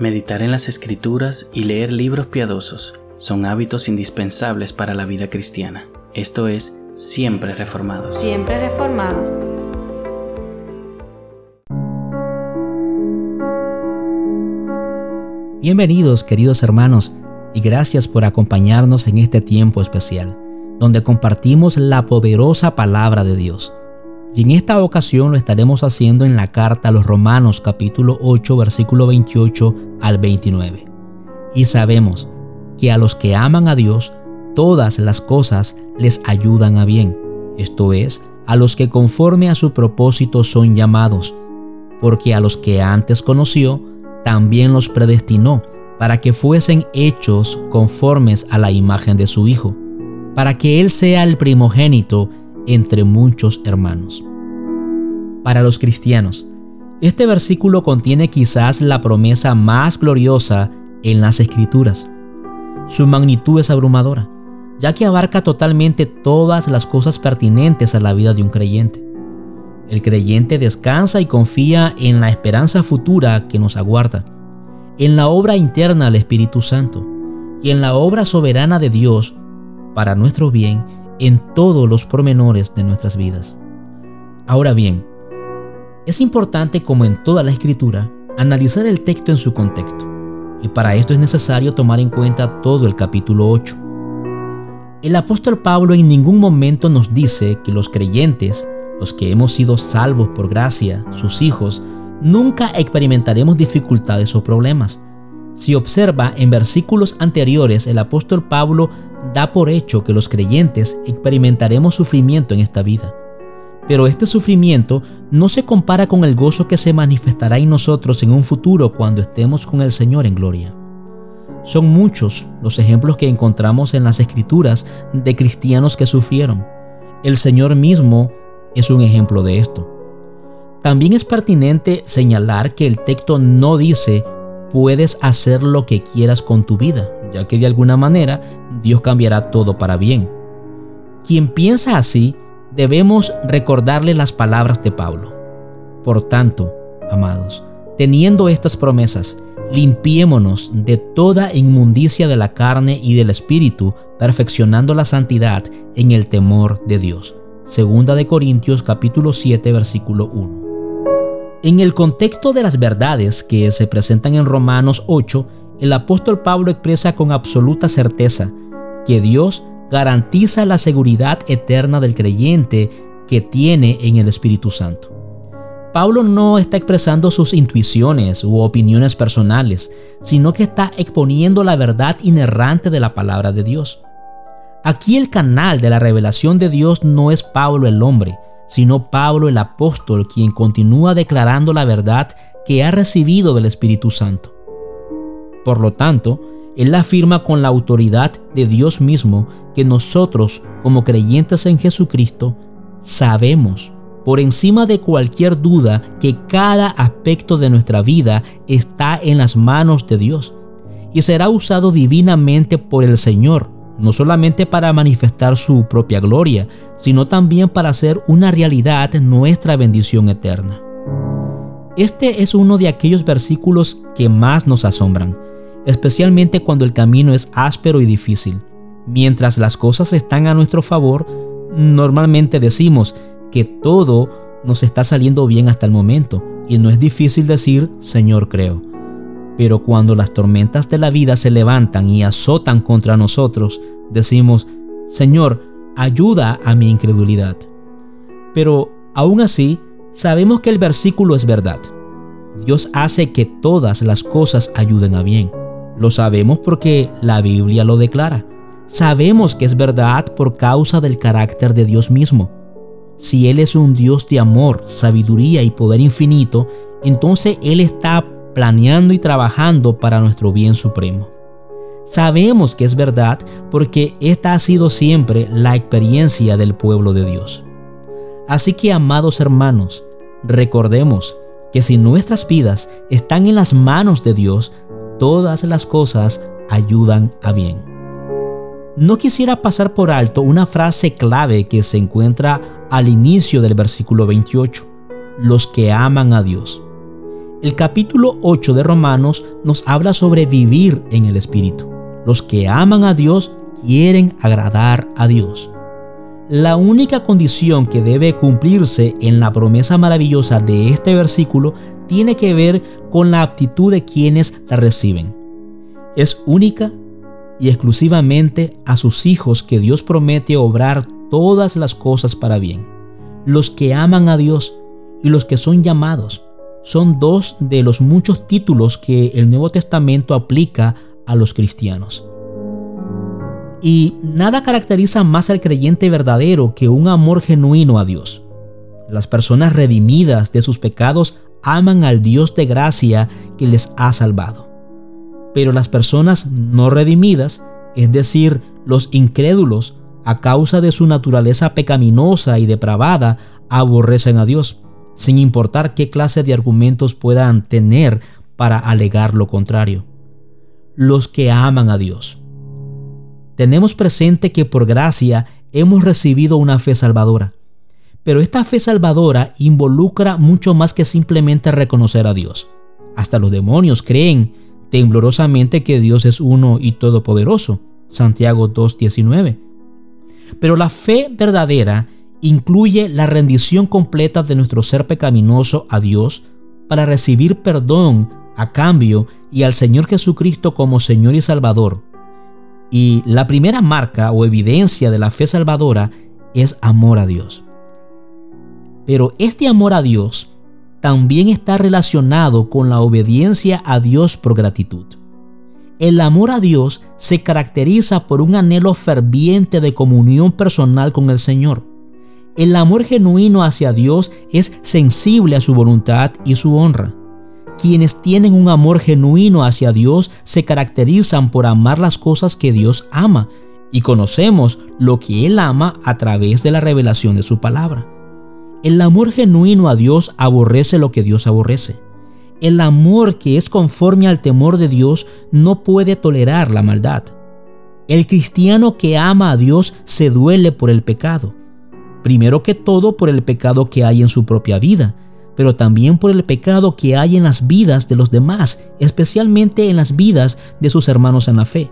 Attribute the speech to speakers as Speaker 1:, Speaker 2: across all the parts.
Speaker 1: Meditar en las escrituras y leer libros piadosos son hábitos indispensables para la vida cristiana. Esto es, siempre reformados.
Speaker 2: Siempre reformados.
Speaker 3: Bienvenidos queridos hermanos y gracias por acompañarnos en este tiempo especial, donde compartimos la poderosa palabra de Dios. Y en esta ocasión lo estaremos haciendo en la carta a los Romanos capítulo 8 versículo 28 al 29. Y sabemos que a los que aman a Dios, todas las cosas les ayudan a bien, esto es, a los que conforme a su propósito son llamados, porque a los que antes conoció, también los predestinó para que fuesen hechos conformes a la imagen de su Hijo, para que Él sea el primogénito entre muchos hermanos. Para los cristianos, este versículo contiene quizás la promesa más gloriosa en las escrituras. Su magnitud es abrumadora, ya que abarca totalmente todas las cosas pertinentes a la vida de un creyente. El creyente descansa y confía en la esperanza futura que nos aguarda, en la obra interna del Espíritu Santo y en la obra soberana de Dios para nuestro bien en todos los pormenores de nuestras vidas. Ahora bien, es importante, como en toda la escritura, analizar el texto en su contexto, y para esto es necesario tomar en cuenta todo el capítulo 8. El apóstol Pablo en ningún momento nos dice que los creyentes, los que hemos sido salvos por gracia, sus hijos, nunca experimentaremos dificultades o problemas. Si observa en versículos anteriores, el apóstol Pablo da por hecho que los creyentes experimentaremos sufrimiento en esta vida. Pero este sufrimiento no se compara con el gozo que se manifestará en nosotros en un futuro cuando estemos con el Señor en gloria. Son muchos los ejemplos que encontramos en las escrituras de cristianos que sufrieron. El Señor mismo es un ejemplo de esto. También es pertinente señalar que el texto no dice puedes hacer lo que quieras con tu vida, ya que de alguna manera Dios cambiará todo para bien. Quien piensa así, debemos recordarle las palabras de Pablo. Por tanto, amados, teniendo estas promesas, limpiémonos de toda inmundicia de la carne y del espíritu, perfeccionando la santidad en el temor de Dios. Segunda de Corintios capítulo 7 versículo 1. En el contexto de las verdades que se presentan en Romanos 8, el apóstol Pablo expresa con absoluta certeza que Dios garantiza la seguridad eterna del creyente que tiene en el Espíritu Santo. Pablo no está expresando sus intuiciones u opiniones personales, sino que está exponiendo la verdad inerrante de la palabra de Dios. Aquí el canal de la revelación de Dios no es Pablo el hombre, sino Pablo el apóstol quien continúa declarando la verdad que ha recibido del Espíritu Santo. Por lo tanto, él afirma con la autoridad de Dios mismo que nosotros, como creyentes en Jesucristo, sabemos por encima de cualquier duda que cada aspecto de nuestra vida está en las manos de Dios y será usado divinamente por el Señor no solamente para manifestar su propia gloria, sino también para hacer una realidad nuestra bendición eterna. Este es uno de aquellos versículos que más nos asombran, especialmente cuando el camino es áspero y difícil. Mientras las cosas están a nuestro favor, normalmente decimos que todo nos está saliendo bien hasta el momento, y no es difícil decir, Señor, creo. Pero cuando las tormentas de la vida se levantan y azotan contra nosotros, decimos, Señor, ayuda a mi incredulidad. Pero aún así, sabemos que el versículo es verdad. Dios hace que todas las cosas ayuden a bien. Lo sabemos porque la Biblia lo declara. Sabemos que es verdad por causa del carácter de Dios mismo. Si Él es un Dios de amor, sabiduría y poder infinito, entonces Él está planeando y trabajando para nuestro bien supremo. Sabemos que es verdad porque esta ha sido siempre la experiencia del pueblo de Dios. Así que, amados hermanos, recordemos que si nuestras vidas están en las manos de Dios, todas las cosas ayudan a bien. No quisiera pasar por alto una frase clave que se encuentra al inicio del versículo 28, los que aman a Dios. El capítulo 8 de Romanos nos habla sobre vivir en el Espíritu. Los que aman a Dios quieren agradar a Dios. La única condición que debe cumplirse en la promesa maravillosa de este versículo tiene que ver con la aptitud de quienes la reciben. Es única y exclusivamente a sus hijos que Dios promete obrar todas las cosas para bien. Los que aman a Dios y los que son llamados son dos de los muchos títulos que el Nuevo Testamento aplica a los cristianos. Y nada caracteriza más al creyente verdadero que un amor genuino a Dios. Las personas redimidas de sus pecados aman al Dios de gracia que les ha salvado. Pero las personas no redimidas, es decir, los incrédulos, a causa de su naturaleza pecaminosa y depravada, aborrecen a Dios, sin importar qué clase de argumentos puedan tener para alegar lo contrario. Los que aman a Dios tenemos presente que por gracia hemos recibido una fe salvadora. Pero esta fe salvadora involucra mucho más que simplemente reconocer a Dios. Hasta los demonios creen temblorosamente que Dios es uno y todopoderoso. Santiago 2.19. Pero la fe verdadera incluye la rendición completa de nuestro ser pecaminoso a Dios para recibir perdón a cambio y al Señor Jesucristo como Señor y Salvador y la primera marca o evidencia de la fe salvadora es amor a Dios. Pero este amor a Dios también está relacionado con la obediencia a Dios por gratitud. El amor a Dios se caracteriza por un anhelo ferviente de comunión personal con el Señor. El amor genuino hacia Dios es sensible a su voluntad y su honra. Quienes tienen un amor genuino hacia Dios se caracterizan por amar las cosas que Dios ama y conocemos lo que Él ama a través de la revelación de su palabra. El amor genuino a Dios aborrece lo que Dios aborrece. El amor que es conforme al temor de Dios no puede tolerar la maldad. El cristiano que ama a Dios se duele por el pecado. Primero que todo por el pecado que hay en su propia vida pero también por el pecado que hay en las vidas de los demás, especialmente en las vidas de sus hermanos en la fe.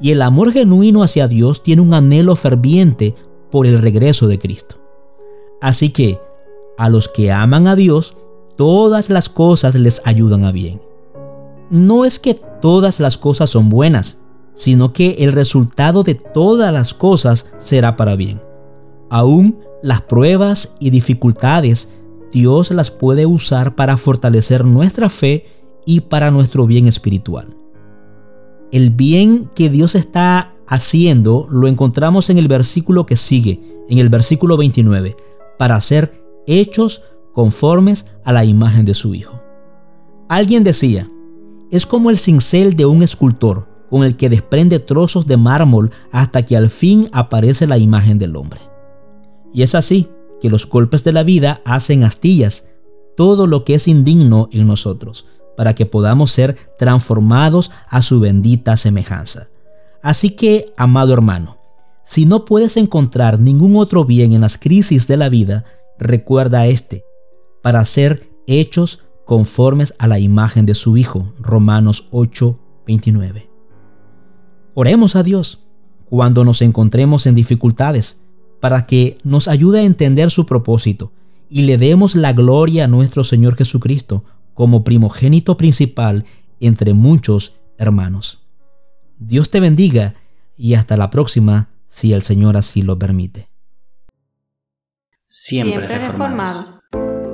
Speaker 3: Y el amor genuino hacia Dios tiene un anhelo ferviente por el regreso de Cristo. Así que, a los que aman a Dios, todas las cosas les ayudan a bien. No es que todas las cosas son buenas, sino que el resultado de todas las cosas será para bien. Aún las pruebas y dificultades Dios las puede usar para fortalecer nuestra fe y para nuestro bien espiritual. El bien que Dios está haciendo lo encontramos en el versículo que sigue, en el versículo 29, para ser hechos conformes a la imagen de su Hijo. Alguien decía, es como el cincel de un escultor con el que desprende trozos de mármol hasta que al fin aparece la imagen del hombre. Y es así, que los golpes de la vida hacen astillas todo lo que es indigno en nosotros, para que podamos ser transformados a su bendita semejanza. Así que, amado hermano, si no puedes encontrar ningún otro bien en las crisis de la vida, recuerda este, para ser hechos conformes a la imagen de su Hijo. Romanos 8, 29. Oremos a Dios cuando nos encontremos en dificultades para que nos ayude a entender su propósito y le demos la gloria a nuestro Señor Jesucristo como primogénito principal entre muchos hermanos. Dios te bendiga y hasta la próxima si el Señor así lo permite.
Speaker 1: Siempre, reformados.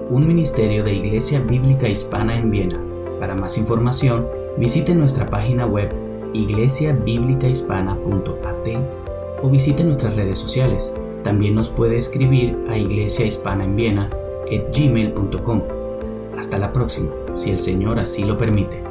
Speaker 1: Un ministerio de Iglesia Bíblica Hispana en Viena. Para más información, visite nuestra página web iglesiabiblicahispana.at o visite nuestras redes sociales también nos puede escribir a Iglesia Hispana en Viena gmail.com. Hasta la próxima, si el Señor así lo permite.